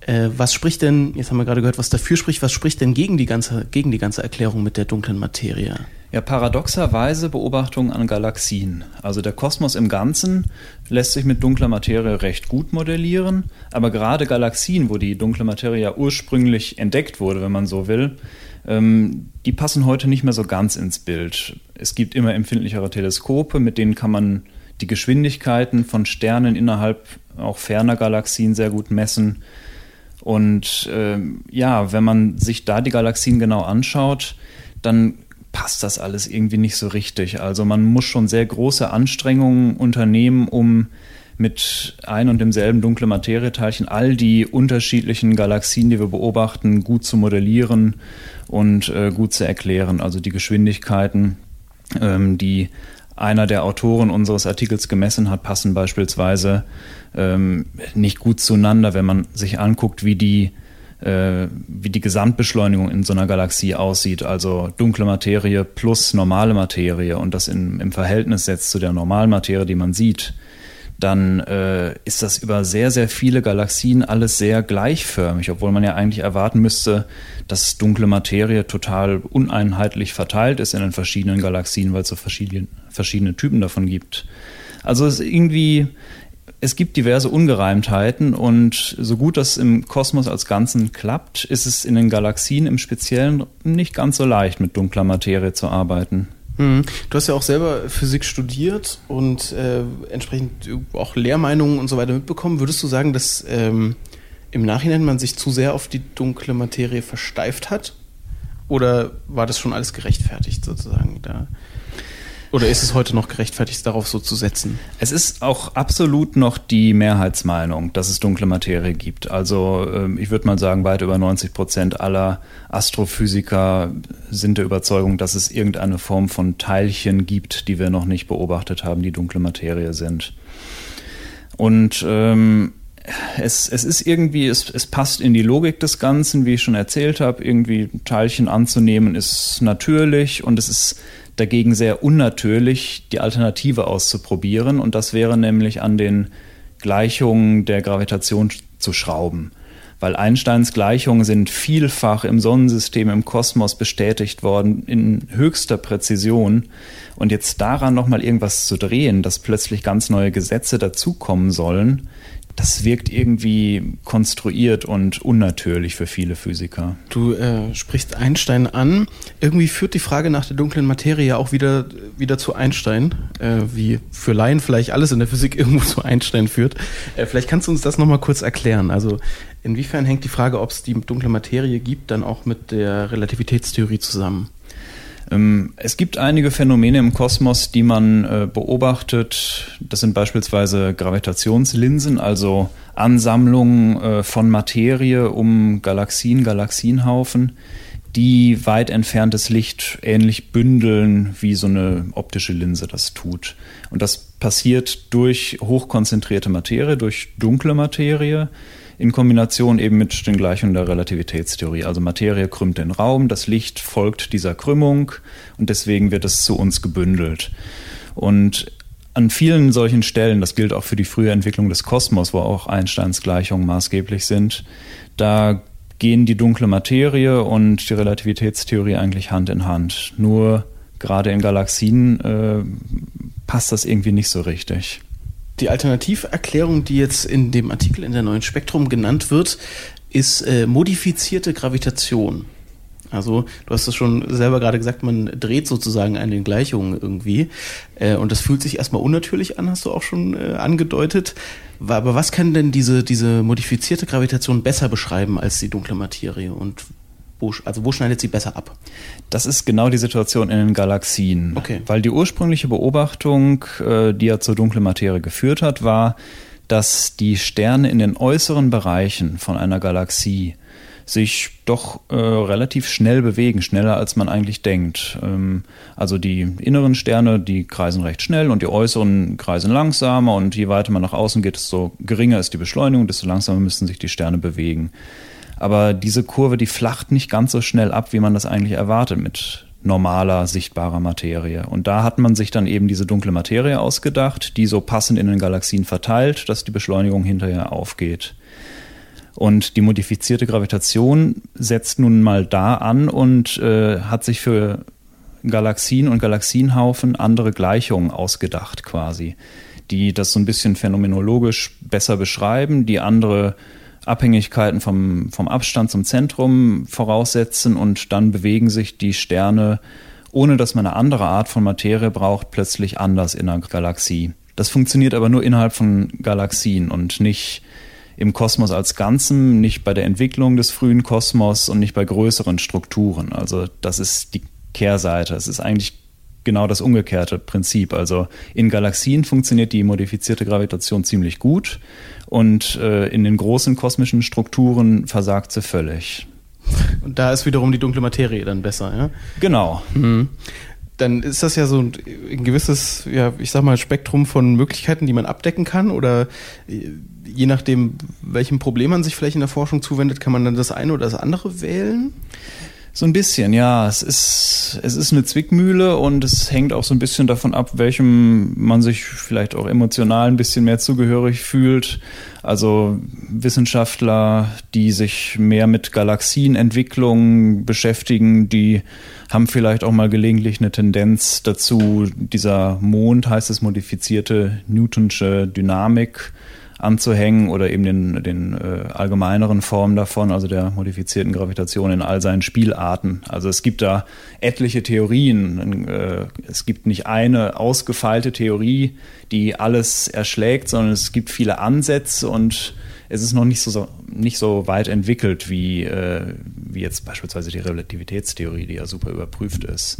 Äh, was spricht denn, jetzt haben wir gerade gehört, was dafür spricht, was spricht denn gegen die ganze, gegen die ganze Erklärung mit der dunklen Materie? Ja, paradoxerweise Beobachtungen an Galaxien. Also der Kosmos im Ganzen lässt sich mit dunkler Materie recht gut modellieren, aber gerade Galaxien, wo die dunkle Materie ja ursprünglich entdeckt wurde, wenn man so will, ähm, die passen heute nicht mehr so ganz ins Bild. Es gibt immer empfindlichere Teleskope, mit denen kann man die Geschwindigkeiten von Sternen innerhalb auch ferner Galaxien sehr gut messen. Und äh, ja, wenn man sich da die Galaxien genau anschaut, dann passt das alles irgendwie nicht so richtig. Also man muss schon sehr große Anstrengungen unternehmen, um mit ein und demselben dunkle Materieteilchen all die unterschiedlichen Galaxien, die wir beobachten, gut zu modellieren und äh, gut zu erklären. Also die Geschwindigkeiten, ähm, die einer der Autoren unseres Artikels gemessen hat, passen beispielsweise ähm, nicht gut zueinander, wenn man sich anguckt, wie die äh, wie die Gesamtbeschleunigung in so einer Galaxie aussieht, also dunkle Materie plus normale Materie und das in, im Verhältnis setzt zu der normalen Materie, die man sieht, dann äh, ist das über sehr, sehr viele Galaxien alles sehr gleichförmig, obwohl man ja eigentlich erwarten müsste, dass dunkle Materie total uneinheitlich verteilt ist in den verschiedenen Galaxien, weil es so verschiedene, verschiedene Typen davon gibt. Also es ist irgendwie es gibt diverse Ungereimtheiten und so gut das im Kosmos als Ganzen klappt, ist es in den Galaxien im Speziellen nicht ganz so leicht, mit dunkler Materie zu arbeiten. Hm. Du hast ja auch selber Physik studiert und äh, entsprechend auch Lehrmeinungen und so weiter mitbekommen. Würdest du sagen, dass ähm, im Nachhinein man sich zu sehr auf die dunkle Materie versteift hat? Oder war das schon alles gerechtfertigt sozusagen da? Oder ist es heute noch gerechtfertigt, darauf so zu setzen? Es ist auch absolut noch die Mehrheitsmeinung, dass es dunkle Materie gibt. Also ähm, ich würde mal sagen, weit über 90 Prozent aller Astrophysiker sind der Überzeugung, dass es irgendeine Form von Teilchen gibt, die wir noch nicht beobachtet haben, die dunkle Materie sind. Und ähm, es, es ist irgendwie, es, es passt in die Logik des Ganzen, wie ich schon erzählt habe. Irgendwie Teilchen anzunehmen ist natürlich und es ist dagegen sehr unnatürlich, die Alternative auszuprobieren. Und das wäre nämlich an den Gleichungen der Gravitation zu schrauben. Weil Einsteins Gleichungen sind vielfach im Sonnensystem, im Kosmos bestätigt worden, in höchster Präzision. Und jetzt daran nochmal irgendwas zu drehen, dass plötzlich ganz neue Gesetze dazukommen sollen, das wirkt irgendwie konstruiert und unnatürlich für viele Physiker. Du äh, sprichst Einstein an. Irgendwie führt die Frage nach der dunklen Materie ja auch wieder, wieder zu Einstein, äh, wie für Laien vielleicht alles in der Physik irgendwo zu Einstein führt. Äh, vielleicht kannst du uns das nochmal kurz erklären. Also inwiefern hängt die Frage, ob es die dunkle Materie gibt, dann auch mit der Relativitätstheorie zusammen? Ähm, es gibt einige Phänomene im Kosmos, die man äh, beobachtet. Das sind beispielsweise Gravitationslinsen, also Ansammlungen äh, von Materie um Galaxien, Galaxienhaufen, die weit entferntes Licht ähnlich bündeln, wie so eine optische Linse das tut. Und das passiert durch hochkonzentrierte Materie, durch dunkle Materie in Kombination eben mit den Gleichungen der Relativitätstheorie. Also Materie krümmt den Raum, das Licht folgt dieser Krümmung und deswegen wird es zu uns gebündelt. Und an vielen solchen Stellen, das gilt auch für die frühe Entwicklung des Kosmos, wo auch Einsteins Gleichungen maßgeblich sind, da gehen die dunkle Materie und die Relativitätstheorie eigentlich Hand in Hand. Nur gerade in Galaxien äh, passt das irgendwie nicht so richtig. Die Alternativerklärung, die jetzt in dem Artikel in der neuen Spektrum genannt wird, ist äh, modifizierte Gravitation. Also du hast es schon selber gerade gesagt, man dreht sozusagen an den Gleichungen irgendwie. Äh, und das fühlt sich erstmal unnatürlich an, hast du auch schon äh, angedeutet. Aber was kann denn diese, diese modifizierte Gravitation besser beschreiben als die dunkle Materie? Und wo, also wo schneidet sie besser ab? Das ist genau die Situation in den Galaxien. Okay. Weil die ursprüngliche Beobachtung, äh, die ja zur dunklen Materie geführt hat, war, dass die Sterne in den äußeren Bereichen von einer Galaxie sich doch äh, relativ schnell bewegen, schneller als man eigentlich denkt. Ähm, also die inneren Sterne, die kreisen recht schnell und die äußeren kreisen langsamer und je weiter man nach außen geht, desto geringer ist die Beschleunigung, desto langsamer müssen sich die Sterne bewegen. Aber diese Kurve, die flacht nicht ganz so schnell ab, wie man das eigentlich erwartet mit normaler, sichtbarer Materie. Und da hat man sich dann eben diese dunkle Materie ausgedacht, die so passend in den Galaxien verteilt, dass die Beschleunigung hinterher aufgeht. Und die modifizierte Gravitation setzt nun mal da an und äh, hat sich für Galaxien und Galaxienhaufen andere Gleichungen ausgedacht quasi, die das so ein bisschen phänomenologisch besser beschreiben, die andere Abhängigkeiten vom, vom Abstand zum Zentrum voraussetzen und dann bewegen sich die Sterne, ohne dass man eine andere Art von Materie braucht, plötzlich anders in einer Galaxie. Das funktioniert aber nur innerhalb von Galaxien und nicht im Kosmos als Ganzem, nicht bei der Entwicklung des frühen Kosmos und nicht bei größeren Strukturen. Also das ist die Kehrseite. Es ist eigentlich genau das umgekehrte Prinzip. Also in Galaxien funktioniert die modifizierte Gravitation ziemlich gut und äh, in den großen kosmischen Strukturen versagt sie völlig. Und da ist wiederum die dunkle Materie dann besser, ja? Genau. Mhm. Dann ist das ja so ein, ein gewisses, ja, ich sag mal, Spektrum von Möglichkeiten, die man abdecken kann oder äh, je nachdem, welchem Problem man sich vielleicht in der Forschung zuwendet, kann man dann das eine oder das andere wählen? So ein bisschen, ja. Es ist, es ist eine Zwickmühle und es hängt auch so ein bisschen davon ab, welchem man sich vielleicht auch emotional ein bisschen mehr zugehörig fühlt. Also Wissenschaftler, die sich mehr mit Galaxienentwicklung beschäftigen, die haben vielleicht auch mal gelegentlich eine Tendenz dazu, dieser Mond heißt es modifizierte Newtonsche Dynamik anzuhängen oder eben den, den äh, allgemeineren Formen davon, also der modifizierten Gravitation in all seinen Spielarten. Also es gibt da etliche Theorien. Äh, es gibt nicht eine ausgefeilte Theorie, die alles erschlägt, sondern es gibt viele Ansätze und es ist noch nicht so, nicht so weit entwickelt wie, äh, wie jetzt beispielsweise die Relativitätstheorie, die ja super überprüft ist.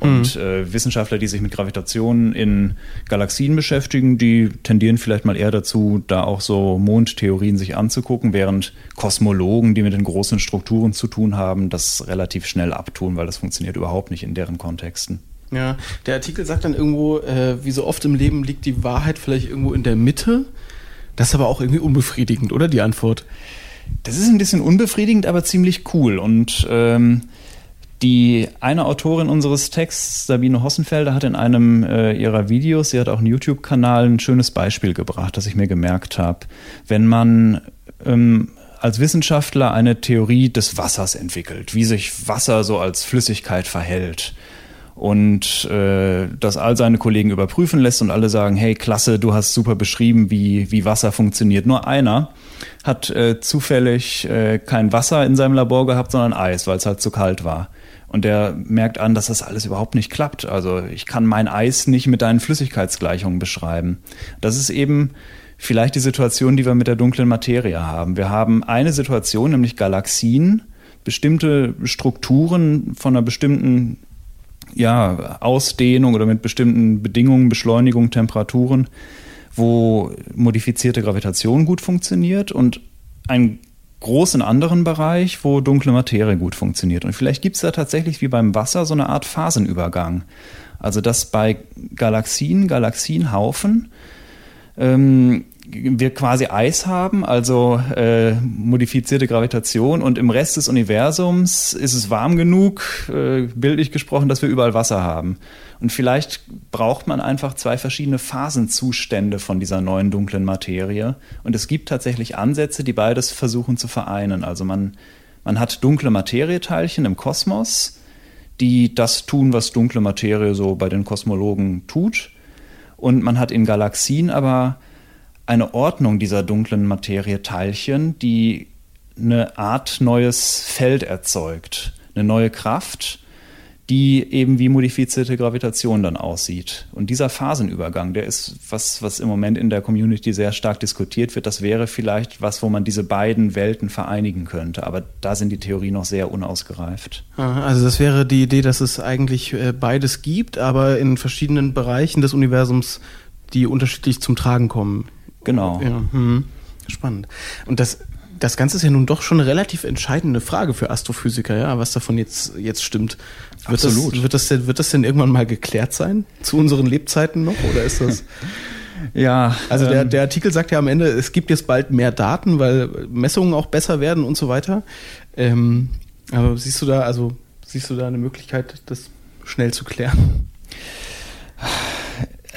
Und mhm. äh, Wissenschaftler, die sich mit Gravitation in Galaxien beschäftigen, die tendieren vielleicht mal eher dazu, da auch so Mondtheorien sich anzugucken, während Kosmologen, die mit den großen Strukturen zu tun haben, das relativ schnell abtun, weil das funktioniert überhaupt nicht in deren Kontexten. Ja, der Artikel sagt dann irgendwo, äh, wie so oft im Leben liegt die Wahrheit vielleicht irgendwo in der Mitte. Das ist aber auch irgendwie unbefriedigend, oder die Antwort? Das ist ein bisschen unbefriedigend, aber ziemlich cool. Und ähm, die eine Autorin unseres Texts, Sabine Hossenfelder, hat in einem äh, ihrer Videos, sie hat auch einen YouTube-Kanal, ein schönes Beispiel gebracht, das ich mir gemerkt habe. Wenn man ähm, als Wissenschaftler eine Theorie des Wassers entwickelt, wie sich Wasser so als Flüssigkeit verhält und äh, das all seine Kollegen überprüfen lässt und alle sagen, hey, klasse, du hast super beschrieben, wie, wie Wasser funktioniert. Nur einer hat äh, zufällig äh, kein Wasser in seinem Labor gehabt, sondern Eis, weil es halt zu kalt war. Und der merkt an, dass das alles überhaupt nicht klappt. Also ich kann mein Eis nicht mit deinen Flüssigkeitsgleichungen beschreiben. Das ist eben vielleicht die Situation, die wir mit der dunklen Materie haben. Wir haben eine Situation, nämlich Galaxien, bestimmte Strukturen von einer bestimmten ja, Ausdehnung oder mit bestimmten Bedingungen, Beschleunigung, Temperaturen, wo modifizierte Gravitation gut funktioniert und einen großen anderen Bereich, wo dunkle Materie gut funktioniert. Und vielleicht gibt es da tatsächlich wie beim Wasser so eine Art Phasenübergang. Also dass bei Galaxien, Galaxienhaufen ähm, wir quasi Eis haben, also äh, modifizierte Gravitation und im Rest des Universums ist es warm genug, äh, bildlich gesprochen, dass wir überall Wasser haben. Und vielleicht braucht man einfach zwei verschiedene Phasenzustände von dieser neuen dunklen Materie. Und es gibt tatsächlich Ansätze, die beides versuchen zu vereinen. Also man, man hat dunkle Materieteilchen im Kosmos, die das tun, was dunkle Materie so bei den Kosmologen tut. Und man hat in Galaxien aber eine Ordnung dieser dunklen Materieteilchen, die eine Art neues Feld erzeugt, eine neue Kraft, die eben wie modifizierte Gravitation dann aussieht. Und dieser Phasenübergang, der ist was, was im Moment in der Community sehr stark diskutiert wird. Das wäre vielleicht was, wo man diese beiden Welten vereinigen könnte. Aber da sind die Theorien noch sehr unausgereift. Also das wäre die Idee, dass es eigentlich äh, beides gibt, aber in verschiedenen Bereichen des Universums, die unterschiedlich zum Tragen kommen. Genau. Ja, hm. Spannend. Und das, das Ganze ist ja nun doch schon eine relativ entscheidende Frage für Astrophysiker, ja, was davon jetzt, jetzt stimmt. Wird Absolut. Das, wird, das denn, wird das denn irgendwann mal geklärt sein? Zu unseren Lebzeiten noch? Oder ist das. ja. Also der, der Artikel sagt ja am Ende, es gibt jetzt bald mehr Daten, weil Messungen auch besser werden und so weiter. Ähm, aber siehst du da, also siehst du da eine Möglichkeit, das schnell zu klären?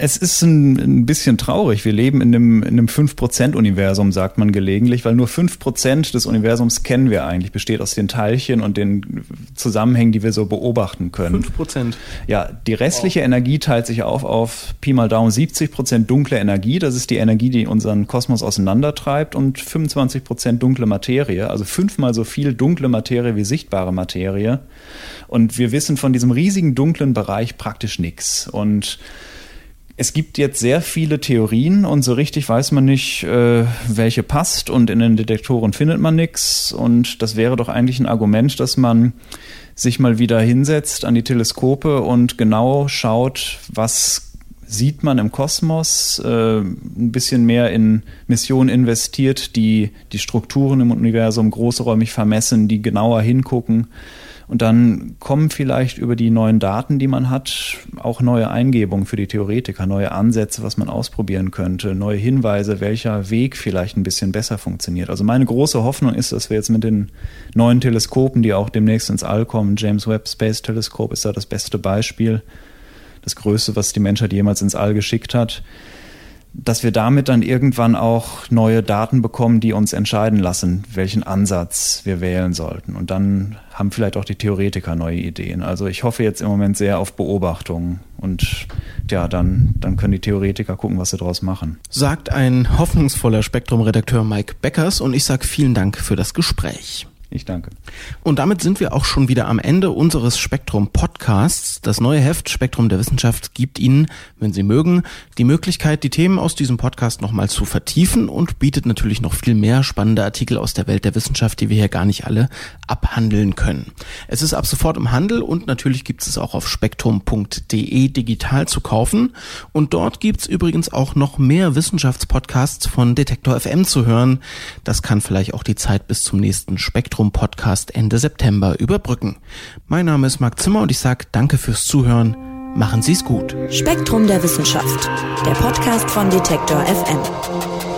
Es ist ein, ein, bisschen traurig. Wir leben in einem, in einem 5%-Universum, sagt man gelegentlich, weil nur 5% des Universums kennen wir eigentlich, besteht aus den Teilchen und den Zusammenhängen, die wir so beobachten können. 5%? Ja, die restliche wow. Energie teilt sich auf auf Pi mal Daumen 70% dunkle Energie. Das ist die Energie, die unseren Kosmos auseinandertreibt und 25% dunkle Materie, also fünfmal so viel dunkle Materie wie sichtbare Materie. Und wir wissen von diesem riesigen dunklen Bereich praktisch nichts. Und es gibt jetzt sehr viele Theorien und so richtig weiß man nicht, äh, welche passt und in den Detektoren findet man nichts. Und das wäre doch eigentlich ein Argument, dass man sich mal wieder hinsetzt an die Teleskope und genau schaut, was sieht man im Kosmos, äh, ein bisschen mehr in Missionen investiert, die die Strukturen im Universum großräumig vermessen, die genauer hingucken und dann kommen vielleicht über die neuen Daten, die man hat, auch neue Eingebungen für die Theoretiker, neue Ansätze, was man ausprobieren könnte, neue Hinweise, welcher Weg vielleicht ein bisschen besser funktioniert. Also meine große Hoffnung ist, dass wir jetzt mit den neuen Teleskopen, die auch demnächst ins All kommen, James Webb Space Telescope ist da das beste Beispiel, das größte, was die Menschheit jemals ins All geschickt hat, dass wir damit dann irgendwann auch neue Daten bekommen, die uns entscheiden lassen, welchen Ansatz wir wählen sollten. Und dann haben vielleicht auch die Theoretiker neue Ideen. Also ich hoffe jetzt im Moment sehr auf Beobachtungen und ja, dann, dann können die Theoretiker gucken, was sie daraus machen. Sagt ein hoffnungsvoller Spektrum-Redakteur Mike Beckers und ich sage vielen Dank für das Gespräch. Ich danke. Und damit sind wir auch schon wieder am Ende unseres Spektrum Podcasts. Das neue Heft Spektrum der Wissenschaft gibt Ihnen, wenn Sie mögen, die Möglichkeit, die Themen aus diesem Podcast nochmal zu vertiefen und bietet natürlich noch viel mehr spannende Artikel aus der Welt der Wissenschaft, die wir hier gar nicht alle abhandeln können. Es ist ab sofort im Handel und natürlich gibt es auch auf spektrum.de digital zu kaufen. Und dort gibt's übrigens auch noch mehr Wissenschaftspodcasts von Detektor FM zu hören. Das kann vielleicht auch die Zeit bis zum nächsten Spektrum Podcast Ende September überbrücken. Mein Name ist Marc Zimmer und ich sage danke fürs Zuhören. Machen Sie es gut. Spektrum der Wissenschaft, der Podcast von Detektor FM.